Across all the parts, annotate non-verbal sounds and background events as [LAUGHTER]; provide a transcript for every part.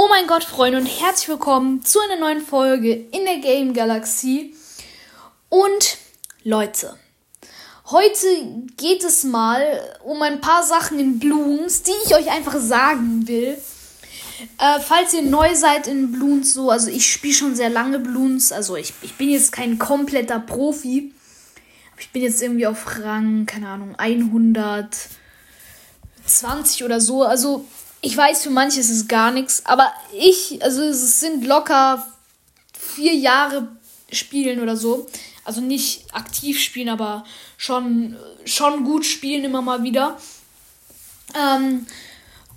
Oh mein Gott, Freunde, und herzlich willkommen zu einer neuen Folge in der Game Galaxie. Und Leute, heute geht es mal um ein paar Sachen in Bloons, die ich euch einfach sagen will. Äh, falls ihr neu seid in Bloons, so, also ich spiele schon sehr lange Bloons, also ich, ich bin jetzt kein kompletter Profi. Ich bin jetzt irgendwie auf Rang, keine Ahnung, 120 oder so. Also ich weiß, für manche ist es gar nichts, aber ich, also es sind locker vier Jahre spielen oder so. Also nicht aktiv spielen, aber schon, schon gut spielen immer mal wieder. Ähm,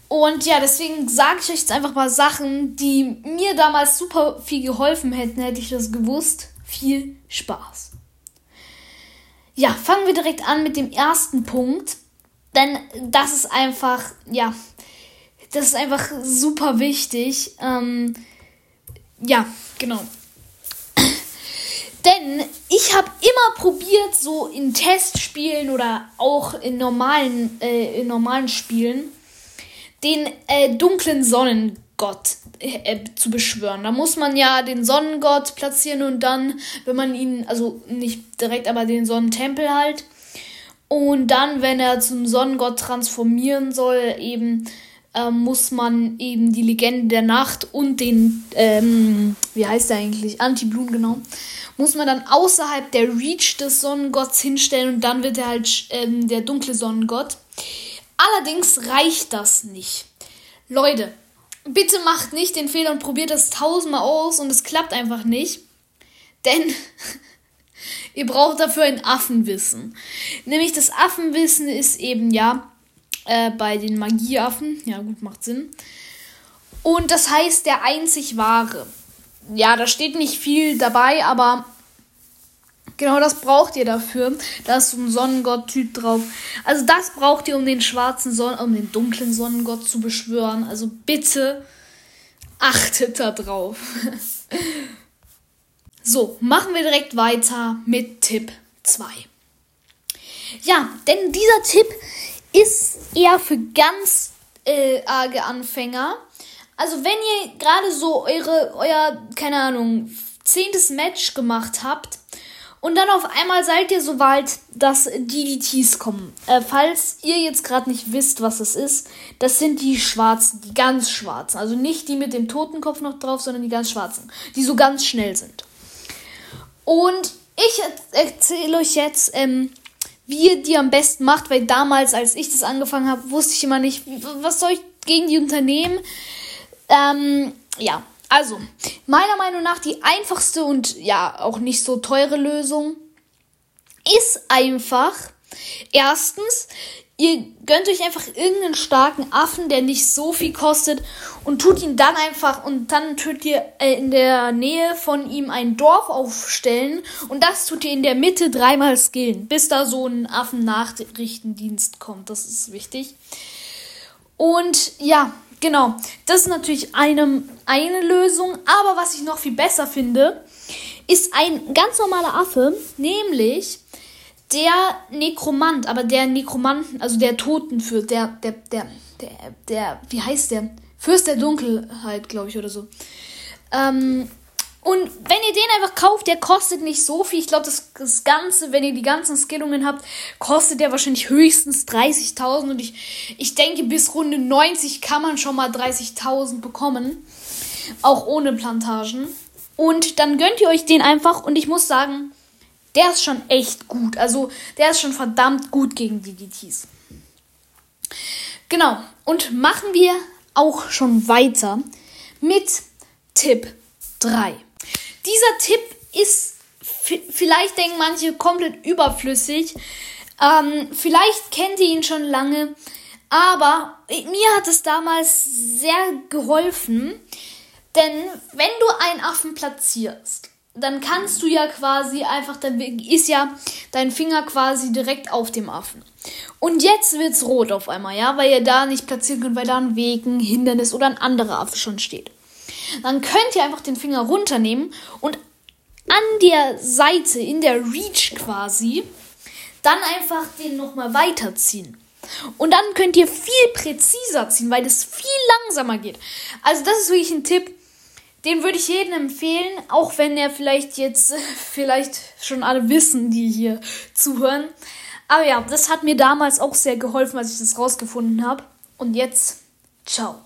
und ja, deswegen sage ich euch jetzt einfach mal Sachen, die mir damals super viel geholfen hätten, hätte ich das gewusst. Viel Spaß. Ja, fangen wir direkt an mit dem ersten Punkt. Denn das ist einfach, ja, das ist einfach super wichtig. Ähm, ja, genau. Denn ich habe immer probiert, so in Testspielen oder auch in normalen, äh, in normalen Spielen, den äh, dunklen Sonnengott äh, zu beschwören. Da muss man ja den Sonnengott platzieren und dann, wenn man ihn, also nicht direkt, aber den Sonnentempel halt. Und dann, wenn er zum Sonnengott transformieren soll, eben ähm, muss man eben die Legende der Nacht und den, ähm, wie heißt der eigentlich, Anti-Blun, genau, muss man dann außerhalb der Reach des Sonnengotts hinstellen und dann wird er halt ähm, der dunkle Sonnengott. Allerdings reicht das nicht. Leute, bitte macht nicht den Fehler und probiert das tausendmal aus und es klappt einfach nicht. Denn [LAUGHS] ihr braucht dafür ein Affenwissen. Nämlich das Affenwissen ist eben ja, äh, bei den Magieaffen. Ja, gut, macht Sinn. Und das heißt der einzig wahre. Ja, da steht nicht viel dabei, aber genau das braucht ihr dafür. Da ist so ein Sonnengott-Typ drauf. Also das braucht ihr, um den schwarzen Sonnen, um den dunklen Sonnengott zu beschwören. Also bitte achtet da drauf. [LAUGHS] so, machen wir direkt weiter mit Tipp 2. Ja, denn dieser Tipp ist eher für ganz äh, arge Anfänger. Also wenn ihr gerade so eure, euer, keine Ahnung, zehntes Match gemacht habt und dann auf einmal seid ihr so weit, dass DDTs kommen. Äh, falls ihr jetzt gerade nicht wisst, was es ist, das sind die schwarzen, die ganz schwarzen. Also nicht die mit dem Totenkopf noch drauf, sondern die ganz schwarzen, die so ganz schnell sind. Und ich erzähle euch jetzt, ähm, wie ihr die am besten macht, weil damals, als ich das angefangen habe, wusste ich immer nicht, was soll ich gegen die unternehmen. Ähm, ja, also, meiner Meinung nach die einfachste und ja, auch nicht so teure Lösung ist einfach, erstens, ihr gönnt euch einfach irgendeinen starken Affen, der nicht so viel kostet und tut ihn dann einfach und dann tut ihr äh, in der Nähe von ihm ein Dorf aufstellen und das tut ihr in der Mitte dreimal skillen, bis da so ein Affen-Nachrichtendienst kommt. Das ist wichtig. Und ja, genau, das ist natürlich eine, eine Lösung, aber was ich noch viel besser finde, ist ein ganz normaler Affe, nämlich der Nekromant, aber der Nekromanten, also der Totenfürst, der, der, der, der, der, wie heißt der? Fürst der Dunkelheit, glaube ich, oder so. Ähm, und wenn ihr den einfach kauft, der kostet nicht so viel. Ich glaube, das, das Ganze, wenn ihr die ganzen Skillungen habt, kostet der wahrscheinlich höchstens 30.000. Und ich, ich denke, bis Runde 90 kann man schon mal 30.000 bekommen. Auch ohne Plantagen. Und dann gönnt ihr euch den einfach. Und ich muss sagen, der ist schon echt gut. Also, der ist schon verdammt gut gegen die DTs. Genau. Und machen wir auch schon weiter mit Tipp 3. Dieser Tipp ist, vielleicht denken manche, komplett überflüssig. Ähm, vielleicht kennt ihr ihn schon lange. Aber mir hat es damals sehr geholfen. Denn wenn du einen Affen platzierst dann kannst du ja quasi einfach, dann ist ja dein Finger quasi direkt auf dem Affen. Und jetzt wird's rot auf einmal, ja, weil ihr da nicht platzieren könnt, weil da ein Weg, ein Hindernis oder ein anderer Affe schon steht. Dann könnt ihr einfach den Finger runternehmen und an der Seite, in der Reach quasi, dann einfach den nochmal weiterziehen. Und dann könnt ihr viel präziser ziehen, weil das viel langsamer geht. Also das ist wirklich ein Tipp, den würde ich jedem empfehlen, auch wenn er vielleicht jetzt, [LAUGHS] vielleicht schon alle wissen, die hier zuhören. Aber ja, das hat mir damals auch sehr geholfen, als ich das rausgefunden habe. Und jetzt, ciao.